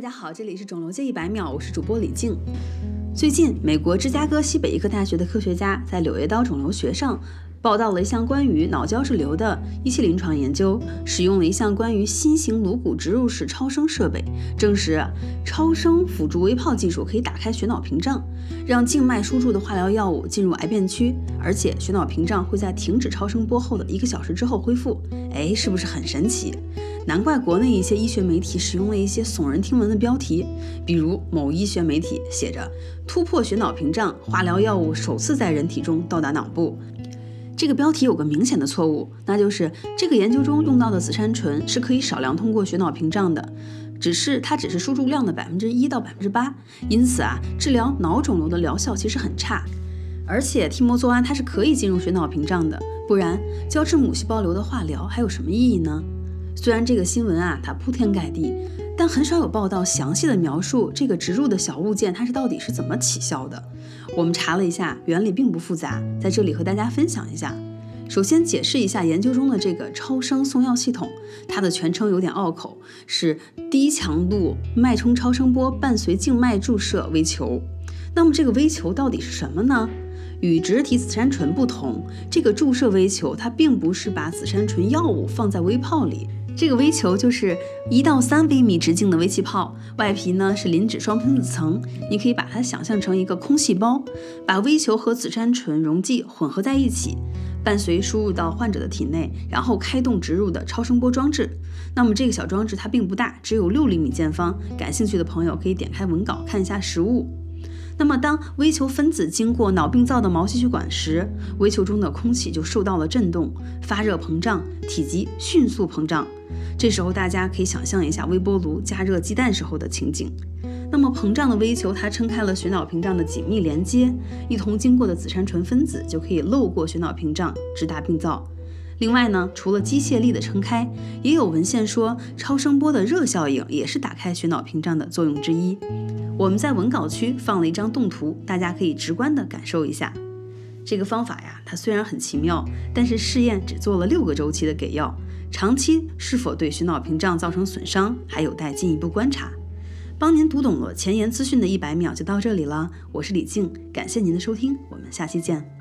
大家好，这里是肿瘤界一百秒，我是主播李静。最近，美国芝加哥西北医科大学的科学家在《柳叶刀肿瘤学》上报道了一项关于脑胶质瘤的一期临床研究，使用了一项关于新型颅骨植入式超声设备，证实超声辅助微泡技术可以打开血脑屏障，让静脉输注的化疗药物进入癌变区，而且血脑屏障会在停止超声波后的一个小时之后恢复。哎，是不是很神奇？难怪国内一些医学媒体使用了一些耸人听闻的标题，比如某医学媒体写着“突破血脑屏障，化疗药物首次在人体中到达脑部”。这个标题有个明显的错误，那就是这个研究中用到的紫杉醇是可以少量通过血脑屏障的，只是它只是输注量的百分之一到百分之八，因此啊，治疗脑肿瘤的疗效其实很差。而且替莫唑胺它是可以进入血脑屏障的，不然胶质母细胞瘤的化疗还有什么意义呢？虽然这个新闻啊，它铺天盖地，但很少有报道详细的描述这个植入的小物件它是到底是怎么起效的。我们查了一下，原理并不复杂，在这里和大家分享一下。首先解释一下研究中的这个超声送药系统，它的全称有点拗口，是低强度脉冲超声波伴随静脉注射微球。那么这个微球到底是什么呢？与植体紫杉醇不同，这个注射微球它并不是把紫杉醇药物放在微泡里。这个微球就是一到三微米直径的微气泡，外皮呢是磷脂双分子层，你可以把它想象成一个空细胞，把微球和紫杉醇溶剂混合在一起，伴随输入到患者的体内，然后开动植入的超声波装置。那么这个小装置它并不大，只有六厘米见方，感兴趣的朋友可以点开文稿看一下实物。那么，当微球分子经过脑病灶的毛细血管时，微球中的空气就受到了震动，发热膨胀，体积迅速膨胀。这时候，大家可以想象一下微波炉加热鸡蛋时候的情景。那么，膨胀的微球它撑开了血脑屏障的紧密连接，一同经过的紫杉醇分子就可以漏过血脑屏障，直达病灶。另外呢，除了机械力的撑开，也有文献说超声波的热效应也是打开血脑屏障的作用之一。我们在文稿区放了一张动图，大家可以直观的感受一下。这个方法呀，它虽然很奇妙，但是试验只做了六个周期的给药，长期是否对血脑屏障造成损伤，还有待进一步观察。帮您读懂了前沿资讯的一百秒就到这里了，我是李静，感谢您的收听，我们下期见。